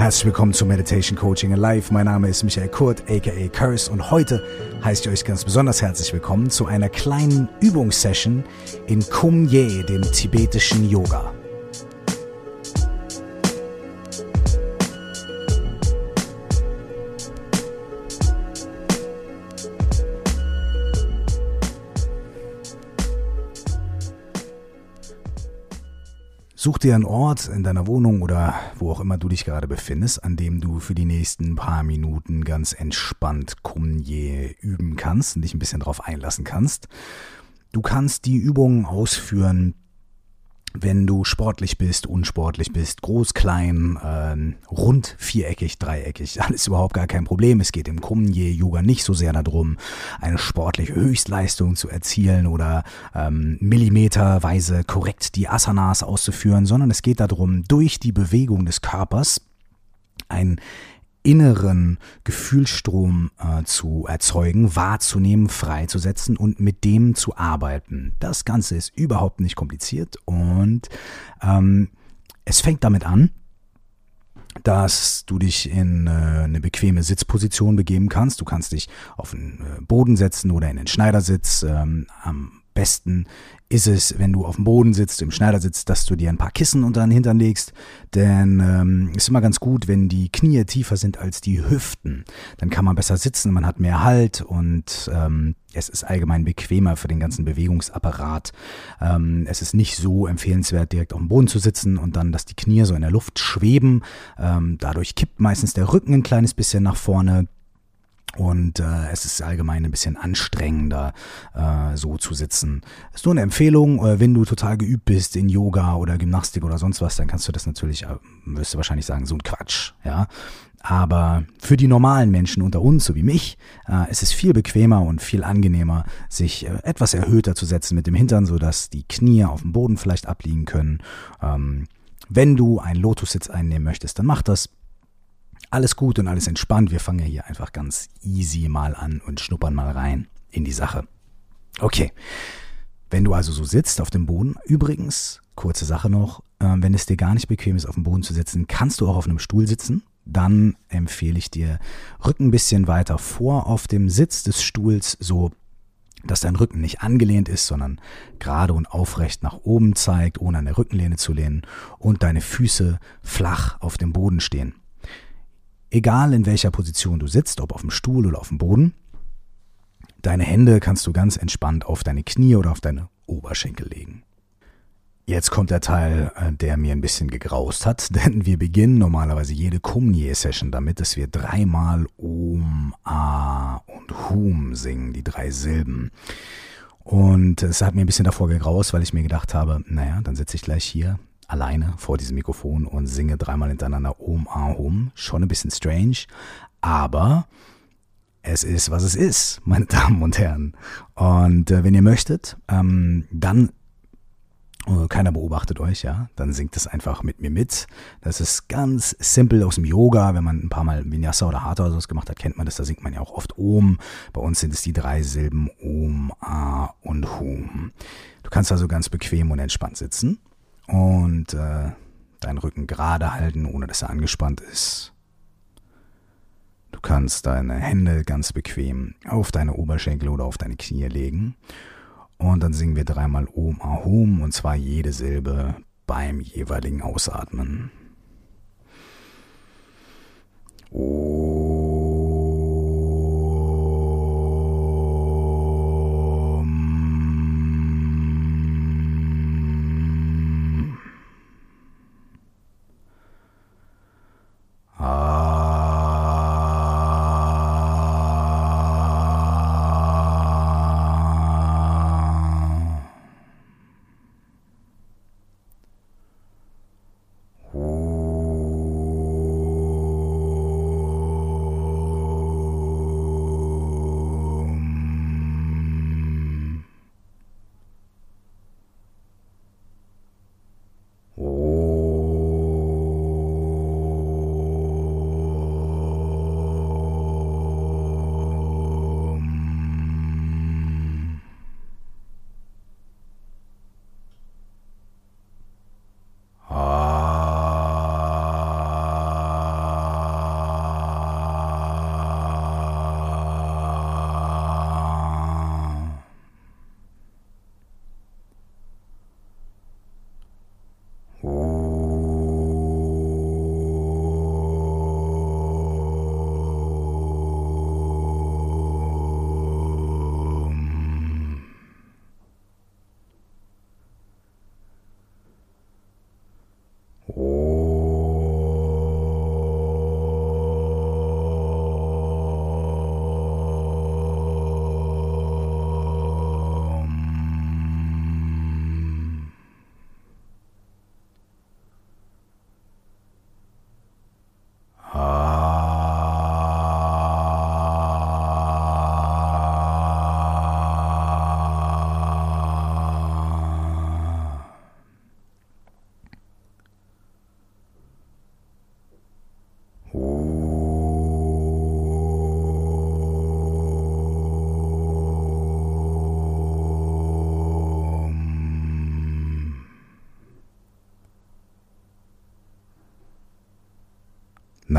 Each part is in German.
Herzlich willkommen zu Meditation Coaching Alive. Mein Name ist Michael Kurt, aka Curse, und heute heiße ich euch ganz besonders herzlich willkommen zu einer kleinen Übungssession in Kum Ye, dem tibetischen Yoga. Dir einen Ort in deiner Wohnung oder wo auch immer du dich gerade befindest, an dem du für die nächsten paar Minuten ganz entspannt Kumye üben kannst und dich ein bisschen darauf einlassen kannst. Du kannst die Übungen ausführen, wenn du sportlich bist, unsportlich bist, groß, klein, äh, rund, viereckig, dreieckig, alles überhaupt gar kein Problem. Es geht im Kumye-Yoga nicht so sehr darum, eine sportliche Höchstleistung zu erzielen oder ähm, millimeterweise korrekt die Asanas auszuführen, sondern es geht darum, durch die Bewegung des Körpers ein inneren Gefühlsstrom äh, zu erzeugen, wahrzunehmen, freizusetzen und mit dem zu arbeiten. Das Ganze ist überhaupt nicht kompliziert und ähm, es fängt damit an, dass du dich in äh, eine bequeme Sitzposition begeben kannst. Du kannst dich auf den äh, Boden setzen oder in den Schneidersitz. Ähm, am besten ist es, wenn du auf dem Boden sitzt, im Schneider sitzt, dass du dir ein paar Kissen unter den Hintern legst. Denn ähm, ist immer ganz gut, wenn die Knie tiefer sind als die Hüften. Dann kann man besser sitzen, man hat mehr Halt und ähm, es ist allgemein bequemer für den ganzen Bewegungsapparat. Ähm, es ist nicht so empfehlenswert, direkt auf dem Boden zu sitzen und dann, dass die Knie so in der Luft schweben. Ähm, dadurch kippt meistens der Rücken ein kleines bisschen nach vorne. Und äh, es ist allgemein ein bisschen anstrengender, äh, so zu sitzen. Ist nur eine Empfehlung, äh, wenn du total geübt bist in Yoga oder Gymnastik oder sonst was, dann kannst du das natürlich, äh, wirst du wahrscheinlich sagen, so ein Quatsch, ja. Aber für die normalen Menschen unter uns, so wie mich, äh, ist es viel bequemer und viel angenehmer, sich äh, etwas erhöhter zu setzen mit dem Hintern, sodass die Knie auf dem Boden vielleicht abliegen können. Ähm, wenn du einen Lotussitz einnehmen möchtest, dann mach das alles gut und alles entspannt. Wir fangen ja hier einfach ganz easy mal an und schnuppern mal rein in die Sache. Okay. Wenn du also so sitzt auf dem Boden, übrigens, kurze Sache noch, äh, wenn es dir gar nicht bequem ist, auf dem Boden zu sitzen, kannst du auch auf einem Stuhl sitzen. Dann empfehle ich dir, Rücken ein bisschen weiter vor auf dem Sitz des Stuhls, so dass dein Rücken nicht angelehnt ist, sondern gerade und aufrecht nach oben zeigt, ohne an der Rückenlehne zu lehnen und deine Füße flach auf dem Boden stehen. Egal in welcher Position du sitzt, ob auf dem Stuhl oder auf dem Boden, deine Hände kannst du ganz entspannt auf deine Knie oder auf deine Oberschenkel legen. Jetzt kommt der Teil, äh, der mir ein bisschen gegraust hat, denn wir beginnen normalerweise jede Kumnie-Session damit, dass wir dreimal Om, A und Hum singen, die drei Silben. Und es hat mir ein bisschen davor gegraust, weil ich mir gedacht habe, naja, dann sitze ich gleich hier alleine vor diesem Mikrofon und singe dreimal hintereinander Om Ahum. Schon ein bisschen strange, aber es ist, was es ist, meine Damen und Herren. Und äh, wenn ihr möchtet, ähm, dann äh, keiner beobachtet euch, ja, dann singt es einfach mit mir mit. Das ist ganz simpel aus dem Yoga. Wenn man ein paar Mal Vinyasa oder Hatha oder sowas gemacht hat, kennt man das. Da singt man ja auch oft Om. Bei uns sind es die drei Silben Om, A und Hum. Du kannst also ganz bequem und entspannt sitzen und äh, deinen Rücken gerade halten, ohne dass er angespannt ist. Du kannst deine Hände ganz bequem auf deine Oberschenkel oder auf deine Knie legen. Und dann singen wir dreimal Om Ahum und zwar jede Silbe beim jeweiligen Ausatmen. Om.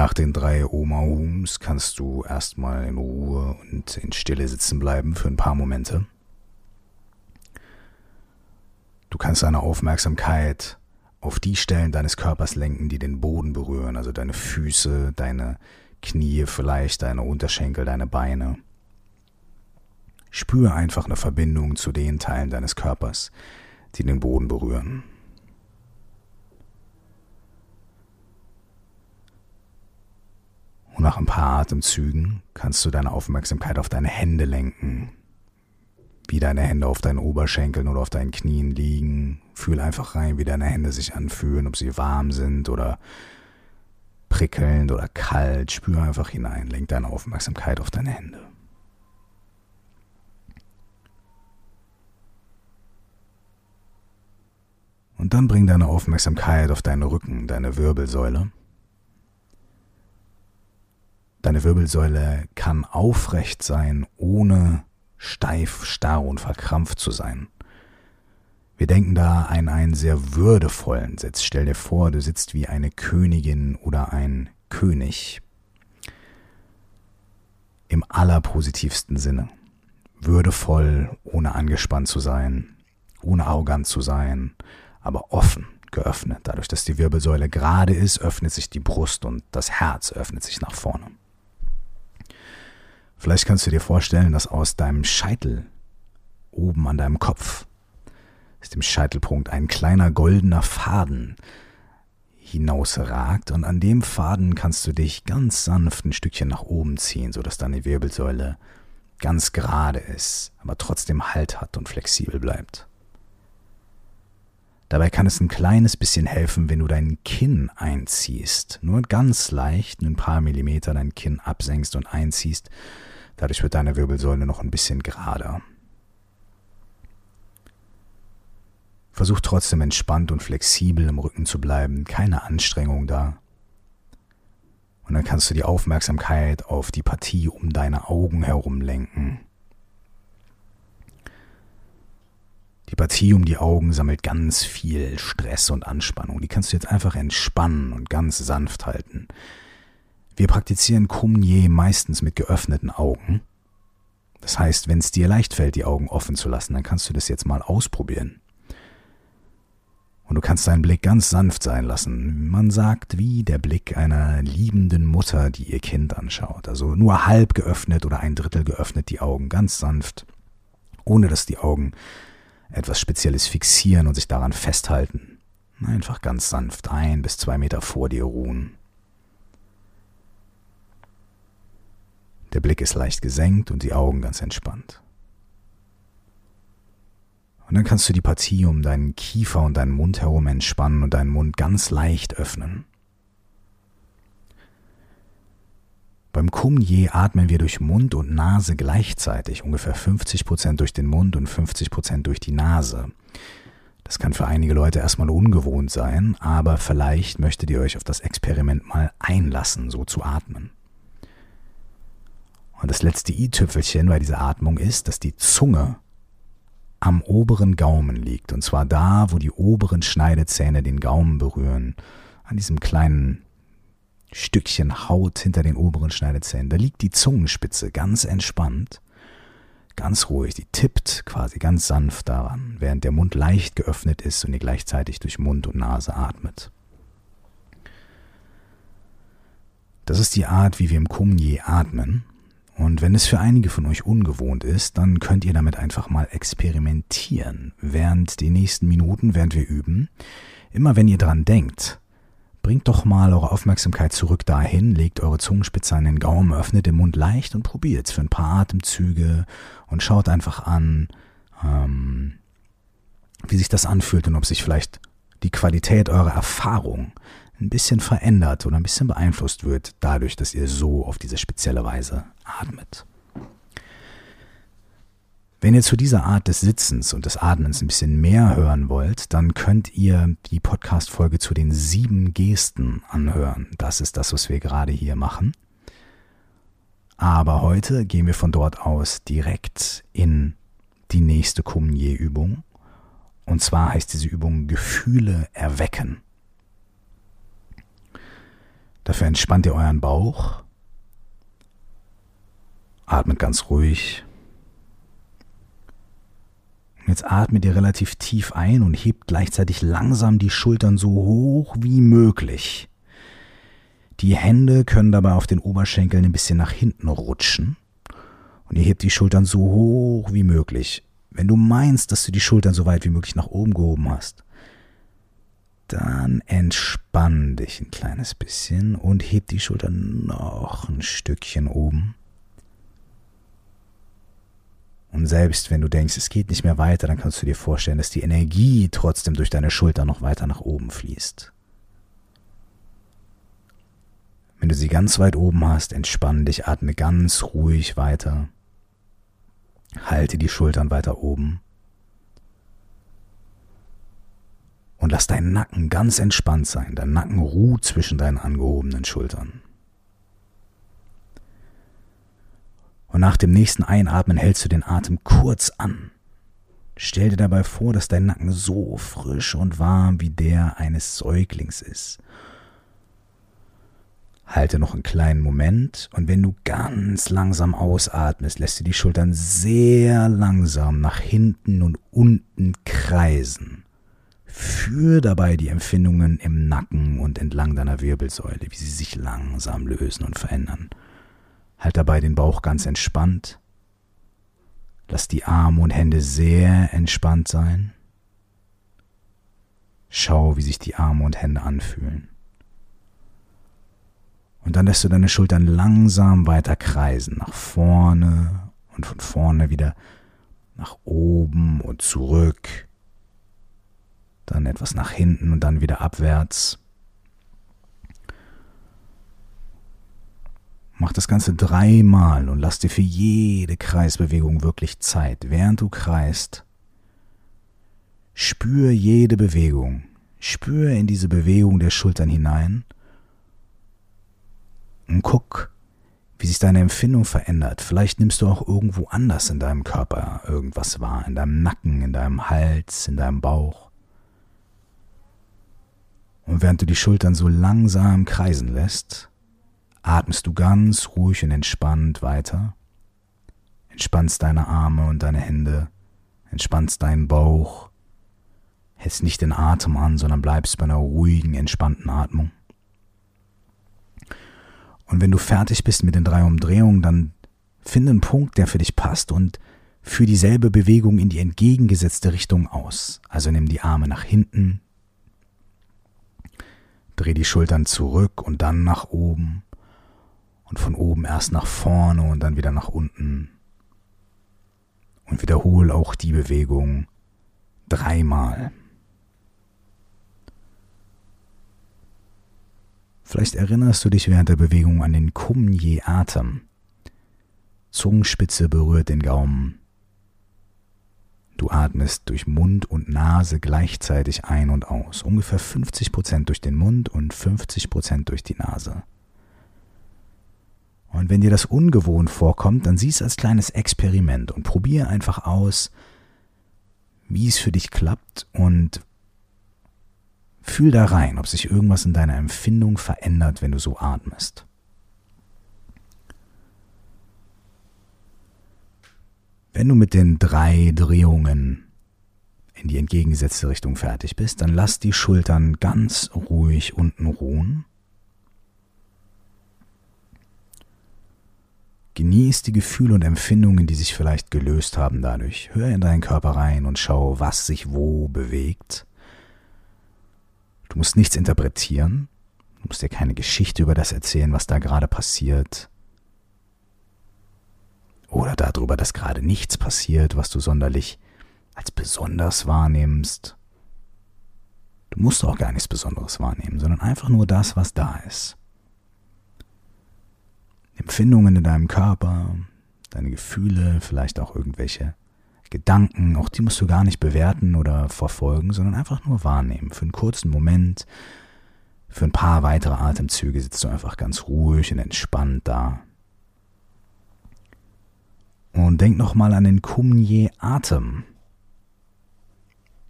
Nach den drei Oma-Hums kannst du erstmal in Ruhe und in Stille sitzen bleiben für ein paar Momente. Du kannst deine Aufmerksamkeit auf die Stellen deines Körpers lenken, die den Boden berühren, also deine Füße, deine Knie vielleicht, deine Unterschenkel, deine Beine. Spüre einfach eine Verbindung zu den Teilen deines Körpers, die den Boden berühren. Und nach ein paar Atemzügen kannst du deine Aufmerksamkeit auf deine Hände lenken. Wie deine Hände auf deinen Oberschenkeln oder auf deinen Knien liegen. Fühl einfach rein, wie deine Hände sich anfühlen, ob sie warm sind oder prickelnd oder kalt. Spür einfach hinein, lenk deine Aufmerksamkeit auf deine Hände. Und dann bring deine Aufmerksamkeit auf deinen Rücken, deine Wirbelsäule. Deine Wirbelsäule kann aufrecht sein, ohne steif, starr und verkrampft zu sein. Wir denken da an einen sehr würdevollen Sitz. Stell dir vor, du sitzt wie eine Königin oder ein König. Im allerpositivsten Sinne. Würdevoll, ohne angespannt zu sein, ohne arrogant zu sein, aber offen, geöffnet. Dadurch, dass die Wirbelsäule gerade ist, öffnet sich die Brust und das Herz öffnet sich nach vorne. Vielleicht kannst du dir vorstellen, dass aus deinem Scheitel oben an deinem Kopf, aus dem Scheitelpunkt, ein kleiner goldener Faden hinausragt und an dem Faden kannst du dich ganz sanft ein Stückchen nach oben ziehen, sodass deine Wirbelsäule ganz gerade ist, aber trotzdem Halt hat und flexibel bleibt. Dabei kann es ein kleines bisschen helfen, wenn du dein Kinn einziehst. Nur ganz leicht, ein paar Millimeter dein Kinn absenkst und einziehst, Dadurch wird deine Wirbelsäule noch ein bisschen gerader. Versuch trotzdem entspannt und flexibel im Rücken zu bleiben, keine Anstrengung da. Und dann kannst du die Aufmerksamkeit auf die Partie um deine Augen herum lenken. Die Partie um die Augen sammelt ganz viel Stress und Anspannung. Die kannst du jetzt einfach entspannen und ganz sanft halten. Wir praktizieren Kumye meistens mit geöffneten Augen. Das heißt, wenn es dir leicht fällt, die Augen offen zu lassen, dann kannst du das jetzt mal ausprobieren. Und du kannst deinen Blick ganz sanft sein lassen. Man sagt, wie der Blick einer liebenden Mutter, die ihr Kind anschaut. Also nur halb geöffnet oder ein Drittel geöffnet die Augen, ganz sanft, ohne dass die Augen etwas Spezielles fixieren und sich daran festhalten. Einfach ganz sanft ein bis zwei Meter vor dir ruhen. Der Blick ist leicht gesenkt und die Augen ganz entspannt. Und dann kannst du die Partie um deinen Kiefer und deinen Mund herum entspannen und deinen Mund ganz leicht öffnen. Beim Kumye atmen wir durch Mund und Nase gleichzeitig, ungefähr 50% durch den Mund und 50% durch die Nase. Das kann für einige Leute erstmal ungewohnt sein, aber vielleicht möchtet ihr euch auf das Experiment mal einlassen, so zu atmen. Und das letzte i-Tüpfelchen bei dieser Atmung ist, dass die Zunge am oberen Gaumen liegt. Und zwar da, wo die oberen Schneidezähne den Gaumen berühren. An diesem kleinen Stückchen Haut hinter den oberen Schneidezähnen. Da liegt die Zungenspitze ganz entspannt, ganz ruhig. Die tippt quasi ganz sanft daran, während der Mund leicht geöffnet ist und ihr gleichzeitig durch Mund und Nase atmet. Das ist die Art, wie wir im Kumye atmen. Und wenn es für einige von euch ungewohnt ist, dann könnt ihr damit einfach mal experimentieren. Während den nächsten Minuten, während wir üben, immer wenn ihr dran denkt, bringt doch mal eure Aufmerksamkeit zurück dahin, legt eure Zungenspitze an den Gaumen, öffnet den Mund leicht und probiert es für ein paar Atemzüge und schaut einfach an, ähm, wie sich das anfühlt und ob sich vielleicht die Qualität eurer Erfahrung ein bisschen verändert oder ein bisschen beeinflusst wird, dadurch, dass ihr so auf diese spezielle Weise atmet. Wenn ihr zu dieser Art des Sitzens und des Atmens ein bisschen mehr hören wollt, dann könnt ihr die Podcast-Folge zu den sieben Gesten anhören. Das ist das, was wir gerade hier machen. Aber heute gehen wir von dort aus direkt in die nächste Kumye-Übung. Und zwar heißt diese Übung Gefühle erwecken. Dafür entspannt ihr euren Bauch. Atmet ganz ruhig. Jetzt atmet ihr relativ tief ein und hebt gleichzeitig langsam die Schultern so hoch wie möglich. Die Hände können dabei auf den Oberschenkeln ein bisschen nach hinten rutschen. Und ihr hebt die Schultern so hoch wie möglich. Wenn du meinst, dass du die Schultern so weit wie möglich nach oben gehoben hast, dann entspann dich ein kleines bisschen und heb die Schultern noch ein Stückchen oben. Und selbst wenn du denkst, es geht nicht mehr weiter, dann kannst du dir vorstellen, dass die Energie trotzdem durch deine Schultern noch weiter nach oben fließt. Wenn du sie ganz weit oben hast, entspann dich, atme ganz ruhig weiter. Halte die Schultern weiter oben. Und lass deinen Nacken ganz entspannt sein. Dein Nacken ruht zwischen deinen angehobenen Schultern. Und nach dem nächsten Einatmen hältst du den Atem kurz an. Stell dir dabei vor, dass dein Nacken so frisch und warm wie der eines Säuglings ist. Halte noch einen kleinen Moment und wenn du ganz langsam ausatmest, lässt du die Schultern sehr langsam nach hinten und unten kreisen. Führ dabei die Empfindungen im Nacken und entlang deiner Wirbelsäule, wie sie sich langsam lösen und verändern. Halt dabei den Bauch ganz entspannt. Lass die Arme und Hände sehr entspannt sein. Schau, wie sich die Arme und Hände anfühlen. Und dann lässt du deine Schultern langsam weiter kreisen, nach vorne und von vorne wieder nach oben und zurück, dann etwas nach hinten und dann wieder abwärts. Mach das Ganze dreimal und lass dir für jede Kreisbewegung wirklich Zeit. Während du kreist, spür jede Bewegung. Spür in diese Bewegung der Schultern hinein und guck, wie sich deine Empfindung verändert. Vielleicht nimmst du auch irgendwo anders in deinem Körper irgendwas wahr, in deinem Nacken, in deinem Hals, in deinem Bauch. Und während du die Schultern so langsam kreisen lässt, atmest du ganz ruhig und entspannt weiter, entspannst deine Arme und deine Hände, entspannst deinen Bauch, hältst nicht den Atem an, sondern bleibst bei einer ruhigen, entspannten Atmung. Und wenn du fertig bist mit den drei Umdrehungen, dann finde einen Punkt, der für dich passt und führe dieselbe Bewegung in die entgegengesetzte Richtung aus. Also nimm die Arme nach hinten, dreh die Schultern zurück und dann nach oben und von oben erst nach vorne und dann wieder nach unten. Und wiederhole auch die Bewegung dreimal. Vielleicht erinnerst du dich während der Bewegung an den Kumye-Atem. Zungenspitze berührt den Gaumen. Du atmest durch Mund und Nase gleichzeitig ein und aus, ungefähr 50% durch den Mund und 50% durch die Nase. Und wenn dir das ungewohnt vorkommt, dann sieh es als kleines Experiment und probier einfach aus, wie es für dich klappt und fühl da rein, ob sich irgendwas in deiner Empfindung verändert, wenn du so atmest. Wenn du mit den drei Drehungen in die entgegengesetzte Richtung fertig bist, dann lass die Schultern ganz ruhig unten ruhen Genieß die Gefühle und Empfindungen, die sich vielleicht gelöst haben dadurch. Hör in deinen Körper rein und schau, was sich wo bewegt. Du musst nichts interpretieren. Du musst dir keine Geschichte über das erzählen, was da gerade passiert. Oder darüber, dass gerade nichts passiert, was du sonderlich als besonders wahrnimmst. Du musst auch gar nichts Besonderes wahrnehmen, sondern einfach nur das, was da ist. Empfindungen in deinem Körper, deine Gefühle, vielleicht auch irgendwelche Gedanken, auch die musst du gar nicht bewerten oder verfolgen, sondern einfach nur wahrnehmen. Für einen kurzen Moment, für ein paar weitere Atemzüge sitzt du einfach ganz ruhig und entspannt da. Und denk nochmal an den Kumye-Atem.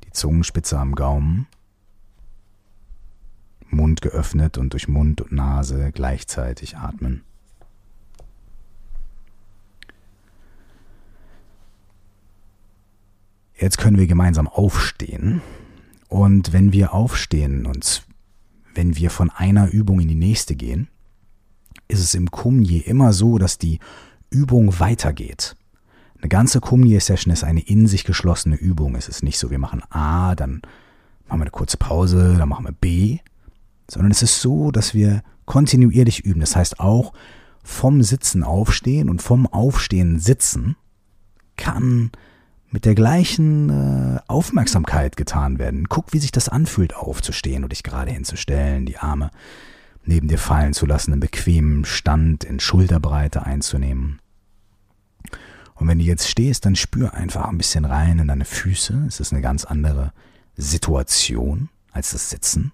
Die Zungenspitze am Gaumen. Mund geöffnet und durch Mund und Nase gleichzeitig atmen. Jetzt können wir gemeinsam aufstehen. Und wenn wir aufstehen und wenn wir von einer Übung in die nächste gehen, ist es im Kumye immer so, dass die Übung weitergeht. Eine ganze Kumye-Session ist eine in sich geschlossene Übung. Es ist nicht so, wir machen A, dann machen wir eine kurze Pause, dann machen wir B, sondern es ist so, dass wir kontinuierlich üben. Das heißt auch vom Sitzen aufstehen und vom Aufstehen sitzen kann mit der gleichen äh, Aufmerksamkeit getan werden. Guck, wie sich das anfühlt, aufzustehen und dich gerade hinzustellen, die Arme neben dir fallen zu lassen, einen bequemen Stand in Schulterbreite einzunehmen. Und wenn du jetzt stehst, dann spür einfach ein bisschen rein in deine Füße. Es ist eine ganz andere Situation als das Sitzen.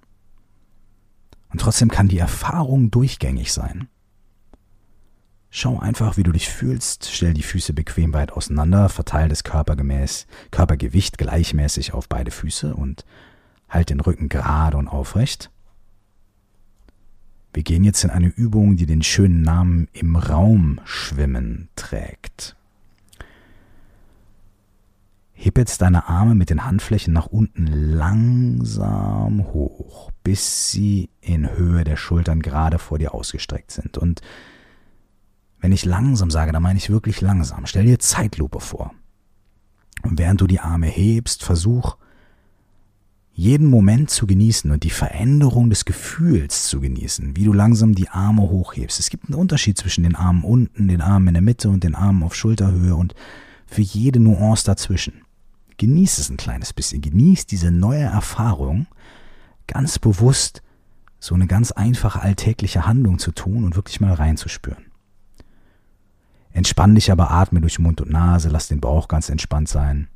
Und trotzdem kann die Erfahrung durchgängig sein. Schau einfach, wie du dich fühlst, stell die Füße bequem weit auseinander, verteile das Körpergemäß, Körpergewicht gleichmäßig auf beide Füße und halt den Rücken gerade und aufrecht. Wir gehen jetzt in eine Übung, die den schönen Namen im Raum schwimmen trägt. Heb jetzt deine Arme mit den Handflächen nach unten langsam hoch, bis sie in Höhe der Schultern gerade vor dir ausgestreckt sind. Und wenn ich langsam sage, dann meine ich wirklich langsam. Stell dir Zeitlupe vor. Und während du die Arme hebst, versuch jeden Moment zu genießen und die Veränderung des Gefühls zu genießen, wie du langsam die Arme hochhebst. Es gibt einen Unterschied zwischen den Armen unten, den Armen in der Mitte und den Armen auf Schulterhöhe und für jede Nuance dazwischen. Genieß es ein kleines bisschen, genieß diese neue Erfahrung, ganz bewusst so eine ganz einfache alltägliche Handlung zu tun und wirklich mal reinzuspüren. Entspann dich aber, atme durch Mund und Nase, lass den Bauch ganz entspannt sein.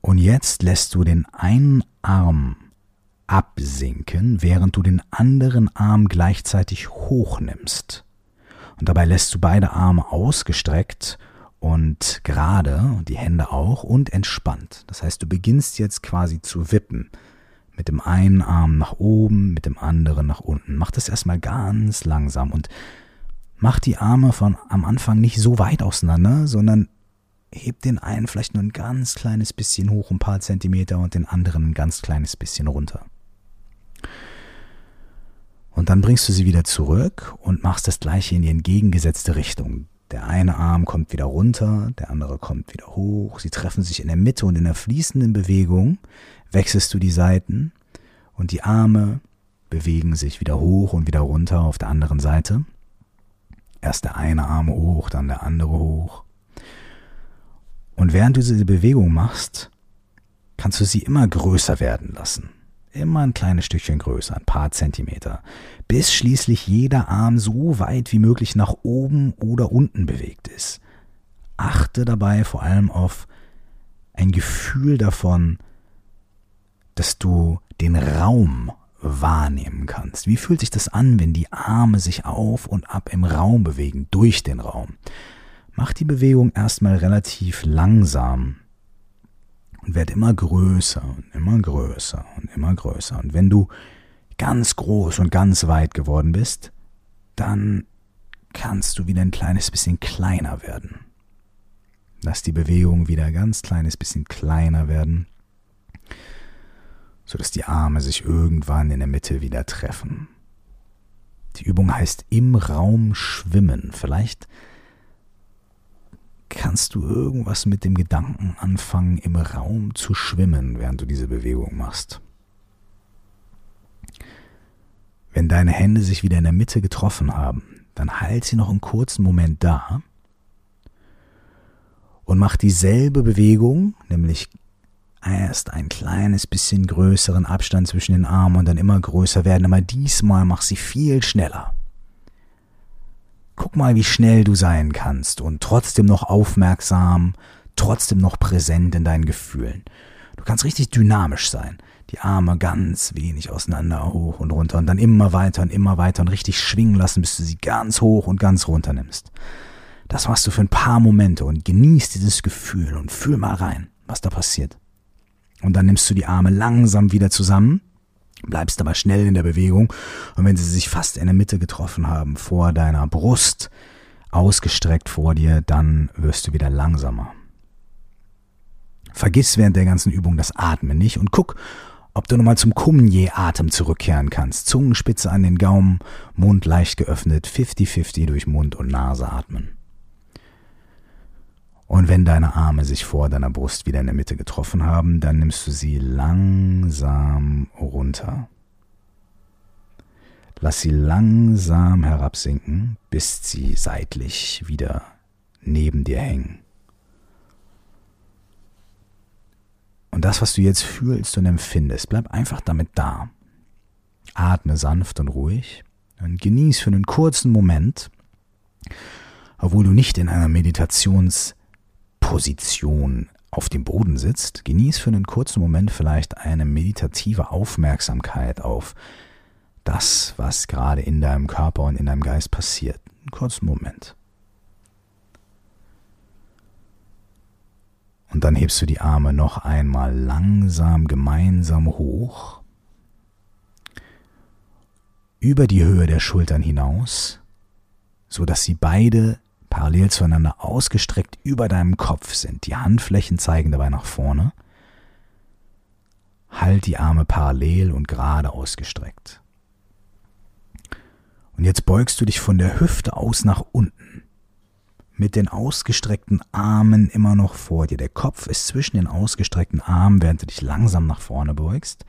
Und jetzt lässt du den einen Arm absinken, während du den anderen Arm gleichzeitig hochnimmst. Und dabei lässt du beide Arme ausgestreckt und gerade und die Hände auch und entspannt. Das heißt, du beginnst jetzt quasi zu wippen. Mit dem einen Arm nach oben, mit dem anderen nach unten. Mach das erstmal ganz langsam und mach die Arme von am Anfang nicht so weit auseinander, sondern heb den einen vielleicht nur ein ganz kleines bisschen hoch, ein paar Zentimeter und den anderen ein ganz kleines bisschen runter. Und dann bringst du sie wieder zurück und machst das gleiche in die entgegengesetzte Richtung. Der eine Arm kommt wieder runter, der andere kommt wieder hoch. Sie treffen sich in der Mitte und in der fließenden Bewegung wechselst du die Seiten und die Arme bewegen sich wieder hoch und wieder runter auf der anderen Seite. Erst der eine Arm hoch, dann der andere hoch. Und während du diese Bewegung machst, kannst du sie immer größer werden lassen. Immer ein kleines Stückchen größer, ein paar Zentimeter, bis schließlich jeder Arm so weit wie möglich nach oben oder unten bewegt ist. Achte dabei vor allem auf ein Gefühl davon, dass du den Raum wahrnehmen kannst. Wie fühlt sich das an, wenn die Arme sich auf und ab im Raum bewegen, durch den Raum? Mach die Bewegung erstmal relativ langsam und werd immer größer und immer größer und immer größer. Und wenn du ganz groß und ganz weit geworden bist, dann kannst du wieder ein kleines bisschen kleiner werden. Lass die Bewegung wieder ein ganz kleines bisschen kleiner werden sodass die Arme sich irgendwann in der Mitte wieder treffen. Die Übung heißt im Raum schwimmen. Vielleicht kannst du irgendwas mit dem Gedanken anfangen, im Raum zu schwimmen, während du diese Bewegung machst. Wenn deine Hände sich wieder in der Mitte getroffen haben, dann halt sie noch einen kurzen Moment da und mach dieselbe Bewegung, nämlich erst ein kleines bisschen größeren Abstand zwischen den Armen und dann immer größer werden, aber diesmal mach sie viel schneller. Guck mal, wie schnell du sein kannst und trotzdem noch aufmerksam, trotzdem noch präsent in deinen Gefühlen. Du kannst richtig dynamisch sein. Die Arme ganz wenig auseinander, hoch und runter und dann immer weiter und immer weiter und richtig schwingen lassen, bis du sie ganz hoch und ganz runter nimmst. Das machst du für ein paar Momente und genieß dieses Gefühl und fühl mal rein, was da passiert. Und dann nimmst du die Arme langsam wieder zusammen, bleibst aber schnell in der Bewegung. Und wenn sie sich fast in der Mitte getroffen haben, vor deiner Brust, ausgestreckt vor dir, dann wirst du wieder langsamer. Vergiss während der ganzen Übung das Atmen nicht und guck, ob du nochmal zum Kumye-Atem zurückkehren kannst. Zungenspitze an den Gaumen, Mund leicht geöffnet, 50-50 durch Mund und Nase atmen. Und wenn deine Arme sich vor deiner Brust wieder in der Mitte getroffen haben, dann nimmst du sie langsam runter. Lass sie langsam herabsinken, bis sie seitlich wieder neben dir hängen. Und das, was du jetzt fühlst und empfindest, bleib einfach damit da. Atme sanft und ruhig und genieß für einen kurzen Moment, obwohl du nicht in einer Meditationsposition auf dem Boden sitzt, genieß für einen kurzen Moment vielleicht eine meditative Aufmerksamkeit auf das, was gerade in deinem Körper und in deinem Geist passiert. Einen kurzen Moment. Und dann hebst du die Arme noch einmal langsam gemeinsam hoch, über die Höhe der Schultern hinaus, so dass sie beide parallel zueinander ausgestreckt über deinem Kopf sind. Die Handflächen zeigen dabei nach vorne. Halt die Arme parallel und gerade ausgestreckt. Und jetzt beugst du dich von der Hüfte aus nach unten mit den ausgestreckten Armen immer noch vor dir. Der Kopf ist zwischen den ausgestreckten Armen, während du dich langsam nach vorne beugst.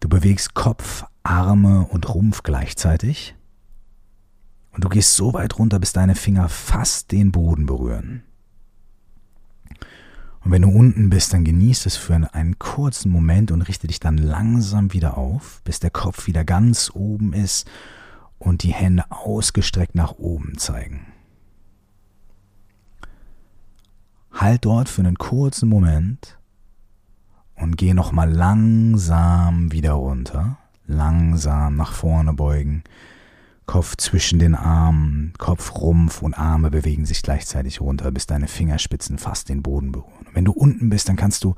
Du bewegst Kopf, Arme und Rumpf gleichzeitig. Und du gehst so weit runter, bis deine Finger fast den Boden berühren. Und wenn du unten bist, dann genießt es für einen kurzen Moment und richte dich dann langsam wieder auf, bis der Kopf wieder ganz oben ist und die Hände ausgestreckt nach oben zeigen. Halt dort für einen kurzen Moment und geh nochmal langsam wieder runter. Langsam nach vorne beugen. Kopf zwischen den Armen, Kopf, Rumpf und Arme bewegen sich gleichzeitig runter, bis deine Fingerspitzen fast den Boden berühren. wenn du unten bist, dann kannst du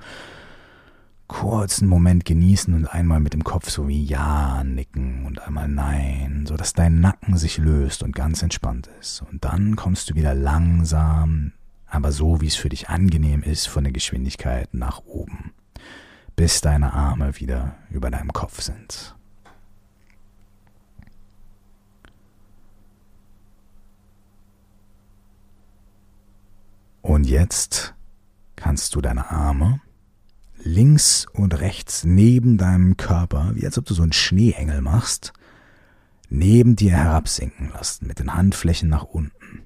kurz einen Moment genießen und einmal mit dem Kopf so wie Ja nicken und einmal Nein, so dass dein Nacken sich löst und ganz entspannt ist. Und dann kommst du wieder langsam aber so, wie es für dich angenehm ist, von der Geschwindigkeit nach oben, bis deine Arme wieder über deinem Kopf sind. Und jetzt kannst du deine Arme links und rechts neben deinem Körper, wie als ob du so einen Schneeengel machst, neben dir herabsinken lassen, mit den Handflächen nach unten.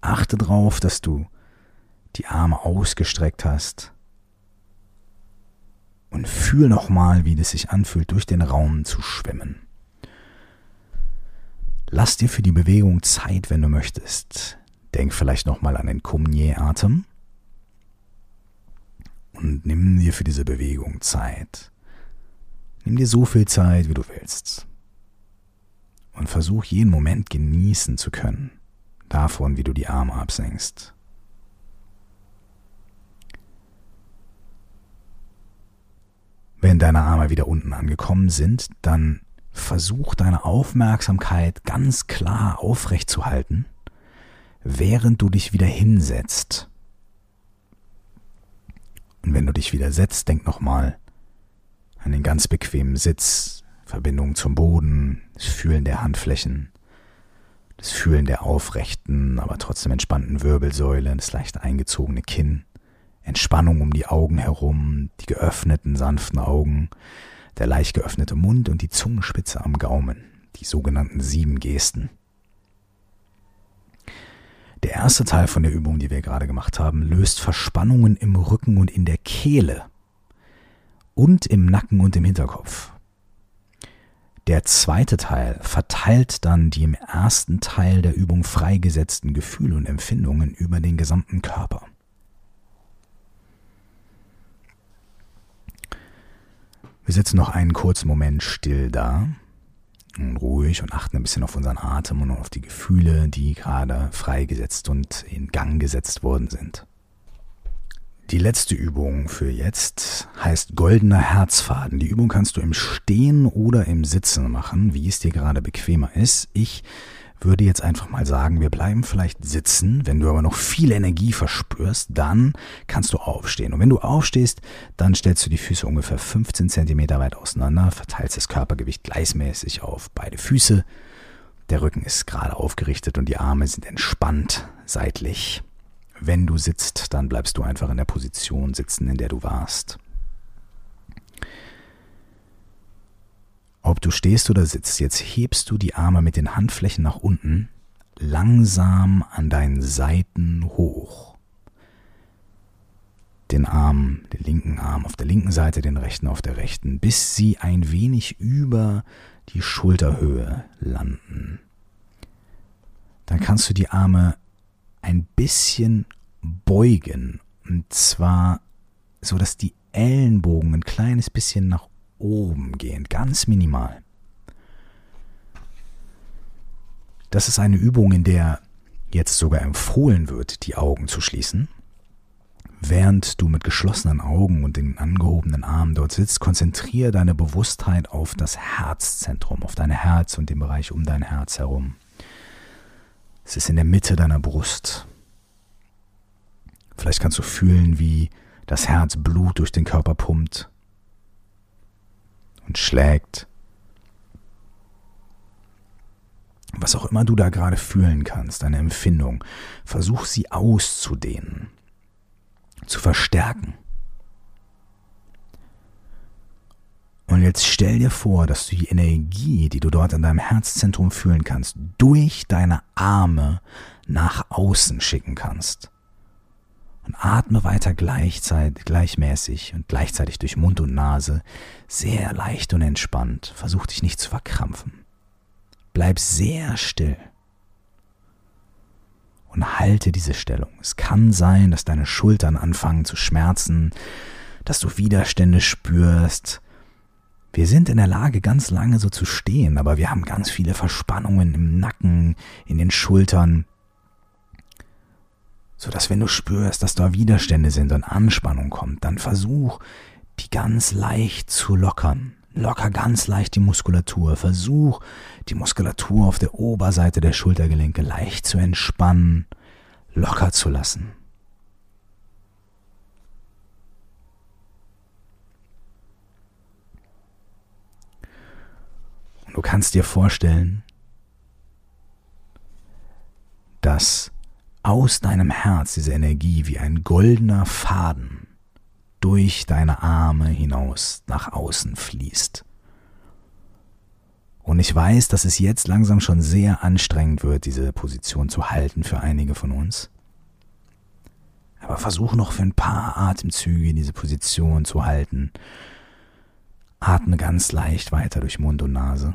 Achte darauf, dass du die Arme ausgestreckt hast. Und fühl nochmal, wie es sich anfühlt, durch den Raum zu schwimmen. Lass dir für die Bewegung Zeit, wenn du möchtest. Denk vielleicht nochmal an den Kumye-Atem. Und nimm dir für diese Bewegung Zeit. Nimm dir so viel Zeit, wie du willst. Und versuch jeden Moment genießen zu können davon, wie du die Arme absenkst. Wenn deine Arme wieder unten angekommen sind, dann versuch deine Aufmerksamkeit ganz klar aufrecht zu halten, während du dich wieder hinsetzt. Und wenn du dich wieder setzt, denk nochmal an den ganz bequemen Sitz, Verbindung zum Boden, das Fühlen der Handflächen, das Fühlen der aufrechten, aber trotzdem entspannten Wirbelsäule, das leicht eingezogene Kinn, Entspannung um die Augen herum, die geöffneten, sanften Augen, der leicht geöffnete Mund und die Zungenspitze am Gaumen, die sogenannten sieben Gesten. Der erste Teil von der Übung, die wir gerade gemacht haben, löst Verspannungen im Rücken und in der Kehle und im Nacken und im Hinterkopf. Der zweite Teil verteilt dann die im ersten Teil der Übung freigesetzten Gefühle und Empfindungen über den gesamten Körper. Wir sitzen noch einen kurzen Moment still da und ruhig und achten ein bisschen auf unseren Atem und auf die Gefühle, die gerade freigesetzt und in Gang gesetzt worden sind. Die letzte Übung für jetzt heißt goldener Herzfaden. Die Übung kannst du im Stehen oder im Sitzen machen, wie es dir gerade bequemer ist. Ich würde jetzt einfach mal sagen, wir bleiben vielleicht sitzen. Wenn du aber noch viel Energie verspürst, dann kannst du aufstehen. Und wenn du aufstehst, dann stellst du die Füße ungefähr 15 Zentimeter weit auseinander, verteilst das Körpergewicht gleichmäßig auf beide Füße. Der Rücken ist gerade aufgerichtet und die Arme sind entspannt seitlich. Wenn du sitzt, dann bleibst du einfach in der Position sitzen, in der du warst. Ob du stehst oder sitzt, jetzt hebst du die Arme mit den Handflächen nach unten, langsam an deinen Seiten hoch. Den Arm, den linken Arm auf der linken Seite, den rechten auf der rechten, bis sie ein wenig über die Schulterhöhe landen. Dann kannst du die Arme ein bisschen beugen. Und zwar so, dass die Ellenbogen ein kleines bisschen nach oben gehen, ganz minimal. Das ist eine Übung, in der jetzt sogar empfohlen wird, die Augen zu schließen. Während du mit geschlossenen Augen und den angehobenen Armen dort sitzt, konzentriere deine Bewusstheit auf das Herzzentrum, auf dein Herz und den Bereich um dein Herz herum. Es ist in der Mitte deiner Brust. Vielleicht kannst du fühlen, wie das Herz Blut durch den Körper pumpt und schlägt. Was auch immer du da gerade fühlen kannst, deine Empfindung, versuch sie auszudehnen, zu verstärken. Und jetzt stell dir vor, dass du die Energie, die du dort in deinem Herzzentrum fühlen kannst, durch deine Arme nach außen schicken kannst und atme weiter gleichzeitig, gleichmäßig und gleichzeitig durch Mund und Nase, sehr leicht und entspannt. Versuch dich nicht zu verkrampfen. Bleib sehr still und halte diese Stellung. Es kann sein, dass deine Schultern anfangen zu schmerzen, dass du Widerstände spürst. Wir sind in der Lage, ganz lange so zu stehen, aber wir haben ganz viele Verspannungen im Nacken, in den Schultern so dass wenn du spürst, dass da Widerstände sind und Anspannung kommt, dann versuch, die ganz leicht zu lockern. Locker ganz leicht die Muskulatur. Versuch, die Muskulatur auf der Oberseite der Schultergelenke leicht zu entspannen, locker zu lassen. Und du kannst dir vorstellen, dass aus deinem Herz diese Energie wie ein goldener Faden durch deine Arme hinaus nach außen fließt. Und ich weiß, dass es jetzt langsam schon sehr anstrengend wird, diese Position zu halten für einige von uns. Aber versuch noch für ein paar Atemzüge diese Position zu halten. Atme ganz leicht weiter durch Mund und Nase.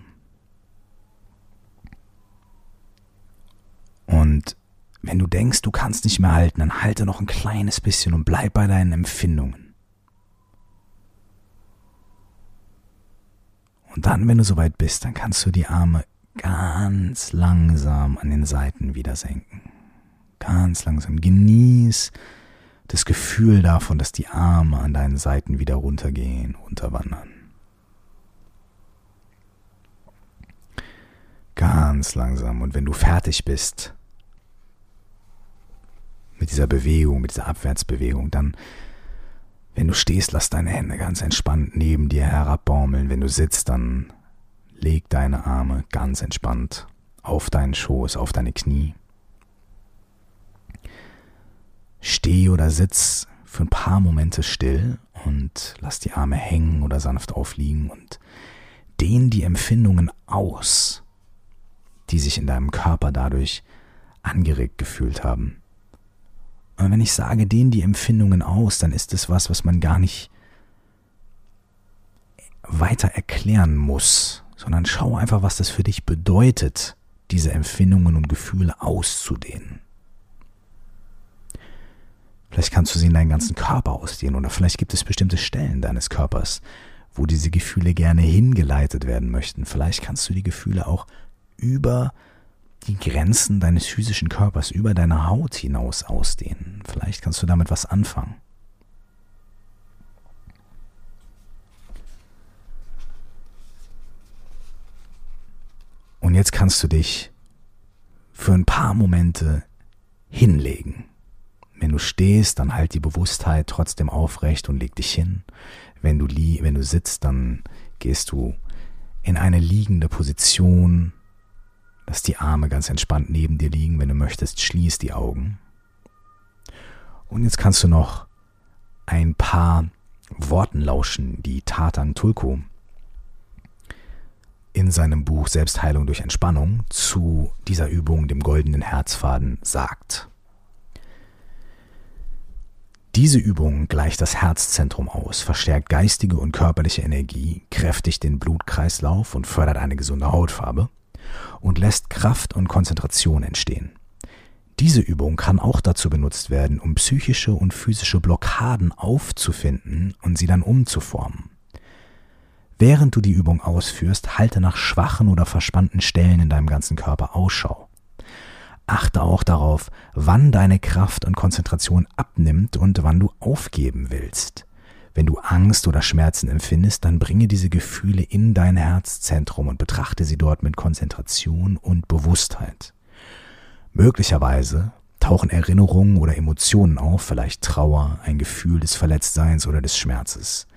Und wenn du denkst, du kannst nicht mehr halten, dann halte noch ein kleines bisschen und bleib bei deinen Empfindungen. Und dann, wenn du soweit bist, dann kannst du die Arme ganz langsam an den Seiten wieder senken. Ganz langsam. Genieß das Gefühl davon, dass die Arme an deinen Seiten wieder runtergehen, runterwandern. Ganz langsam. Und wenn du fertig bist, mit dieser Bewegung, mit dieser Abwärtsbewegung, dann, wenn du stehst, lass deine Hände ganz entspannt neben dir herabbaumeln. Wenn du sitzt, dann leg deine Arme ganz entspannt auf deinen Schoß, auf deine Knie. Steh oder sitz für ein paar Momente still und lass die Arme hängen oder sanft aufliegen und dehn die Empfindungen aus, die sich in deinem Körper dadurch angeregt gefühlt haben. Und wenn ich sage, dehn die Empfindungen aus, dann ist es was, was man gar nicht weiter erklären muss, sondern schau einfach, was das für dich bedeutet, diese Empfindungen und Gefühle auszudehnen. Vielleicht kannst du sie in deinen ganzen Körper ausdehnen oder vielleicht gibt es bestimmte Stellen deines Körpers, wo diese Gefühle gerne hingeleitet werden möchten. Vielleicht kannst du die Gefühle auch über die Grenzen deines physischen Körpers über deine Haut hinaus ausdehnen. Vielleicht kannst du damit was anfangen. Und jetzt kannst du dich für ein paar Momente hinlegen. Wenn du stehst, dann halt die Bewusstheit trotzdem aufrecht und leg dich hin. Wenn du, wenn du sitzt, dann gehst du in eine liegende Position dass die Arme ganz entspannt neben dir liegen. Wenn du möchtest, schließ die Augen. Und jetzt kannst du noch ein paar Worten lauschen, die Tatan Tulko in seinem Buch Selbstheilung durch Entspannung zu dieser Übung, dem goldenen Herzfaden, sagt. Diese Übung gleicht das Herzzentrum aus, verstärkt geistige und körperliche Energie, kräftigt den Blutkreislauf und fördert eine gesunde Hautfarbe und lässt Kraft und Konzentration entstehen. Diese Übung kann auch dazu benutzt werden, um psychische und physische Blockaden aufzufinden und sie dann umzuformen. Während du die Übung ausführst, halte nach schwachen oder verspannten Stellen in deinem ganzen Körper Ausschau. Achte auch darauf, wann deine Kraft und Konzentration abnimmt und wann du aufgeben willst. Wenn du Angst oder Schmerzen empfindest, dann bringe diese Gefühle in dein Herzzentrum und betrachte sie dort mit Konzentration und Bewusstheit. Möglicherweise tauchen Erinnerungen oder Emotionen auf, vielleicht Trauer, ein Gefühl des Verletztseins oder des Schmerzes.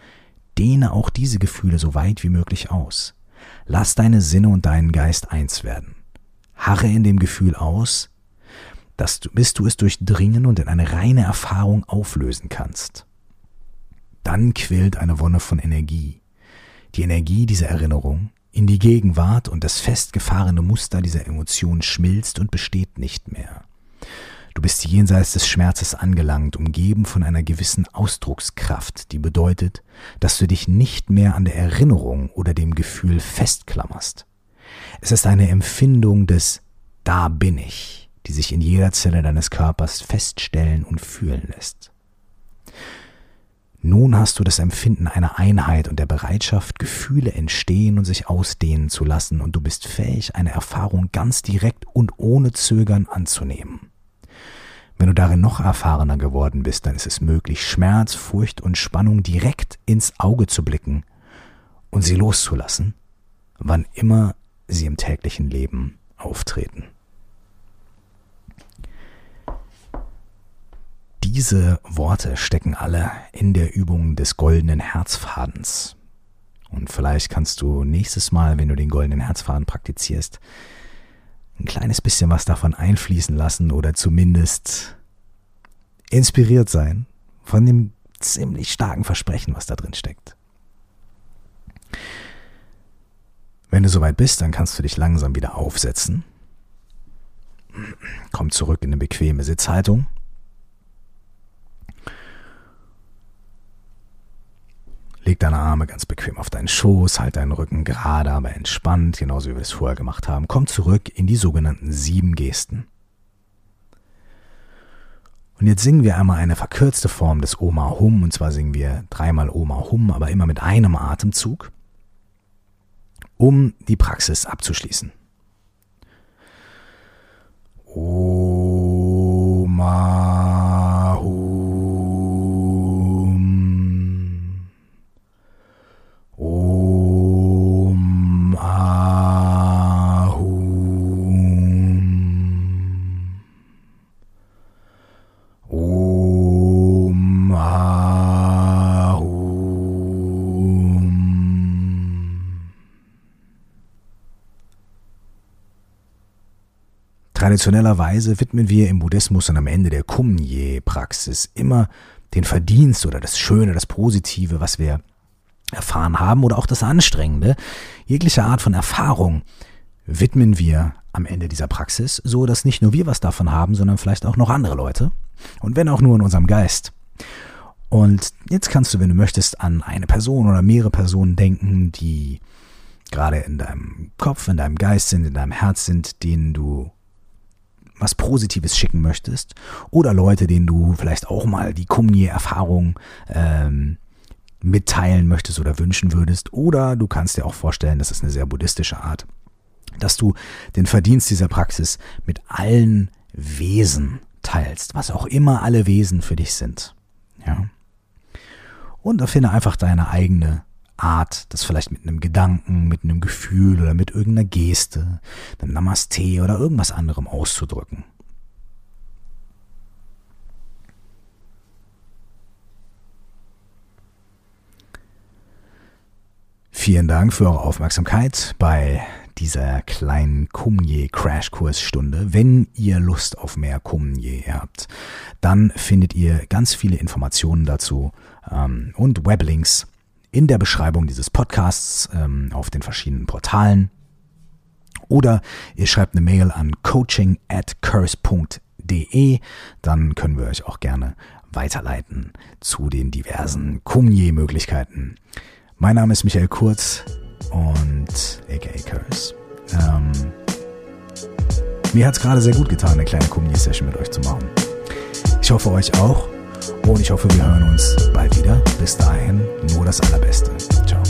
Dehne auch diese Gefühle so weit wie möglich aus. Lass deine Sinne und deinen Geist eins werden. Harre in dem Gefühl aus, dass du, bis du es durchdringen und in eine reine Erfahrung auflösen kannst. Dann quillt eine Wonne von Energie. Die Energie dieser Erinnerung in die Gegenwart und das festgefahrene Muster dieser Emotion schmilzt und besteht nicht mehr. Du bist jenseits des Schmerzes angelangt, umgeben von einer gewissen Ausdruckskraft, die bedeutet, dass du dich nicht mehr an der Erinnerung oder dem Gefühl festklammerst. Es ist eine Empfindung des Da bin ich, die sich in jeder Zelle deines Körpers feststellen und fühlen lässt. Nun hast du das Empfinden einer Einheit und der Bereitschaft, Gefühle entstehen und sich ausdehnen zu lassen, und du bist fähig, eine Erfahrung ganz direkt und ohne Zögern anzunehmen. Wenn du darin noch erfahrener geworden bist, dann ist es möglich, Schmerz, Furcht und Spannung direkt ins Auge zu blicken und sie loszulassen, wann immer sie im täglichen Leben auftreten. Diese Worte stecken alle in der Übung des goldenen Herzfadens. Und vielleicht kannst du nächstes Mal, wenn du den goldenen Herzfaden praktizierst, ein kleines bisschen was davon einfließen lassen oder zumindest inspiriert sein von dem ziemlich starken Versprechen, was da drin steckt. Wenn du soweit bist, dann kannst du dich langsam wieder aufsetzen. Komm zurück in eine bequeme Sitzhaltung. Leg deine Arme ganz bequem auf deinen Schoß, halt deinen Rücken gerade, aber entspannt, genauso wie wir es vorher gemacht haben. Komm zurück in die sogenannten sieben Gesten. Und jetzt singen wir einmal eine verkürzte Form des Oma Hum, und zwar singen wir dreimal Oma Hum, aber immer mit einem Atemzug, um die Praxis abzuschließen. Oma Traditionellerweise widmen wir im Buddhismus und am Ende der Kumye-Praxis immer den Verdienst oder das Schöne, das Positive, was wir erfahren haben oder auch das Anstrengende. Jegliche Art von Erfahrung widmen wir am Ende dieser Praxis, so dass nicht nur wir was davon haben, sondern vielleicht auch noch andere Leute. Und wenn auch nur in unserem Geist. Und jetzt kannst du, wenn du möchtest, an eine Person oder mehrere Personen denken, die gerade in deinem Kopf, in deinem Geist sind, in deinem Herz sind, denen du was Positives schicken möchtest oder Leute, denen du vielleicht auch mal die Kumni-Erfahrung ähm, mitteilen möchtest oder wünschen würdest. Oder du kannst dir auch vorstellen, das ist eine sehr buddhistische Art, dass du den Verdienst dieser Praxis mit allen Wesen teilst, was auch immer alle Wesen für dich sind. Ja. Und erfinde einfach deine eigene Art, das vielleicht mit einem Gedanken, mit einem Gefühl oder mit irgendeiner Geste, einem Namaste oder irgendwas anderem auszudrücken. Vielen Dank für eure Aufmerksamkeit bei dieser kleinen Kumye Crashkursstunde. Wenn ihr Lust auf mehr Kumye habt, dann findet ihr ganz viele Informationen dazu ähm, und Weblinks in der Beschreibung dieses Podcasts ähm, auf den verschiedenen Portalen. Oder ihr schreibt eine Mail an coaching at curse.de, dann können wir euch auch gerne weiterleiten zu den diversen Kumye-Möglichkeiten. Mein Name ist Michael Kurz und aka Curse. Ähm, mir hat es gerade sehr gut getan, eine kleine Kumye-Session mit euch zu machen. Ich hoffe euch auch und ich hoffe, wir hören uns bald wieder. Bis dahin, nur das Allerbeste. Ciao.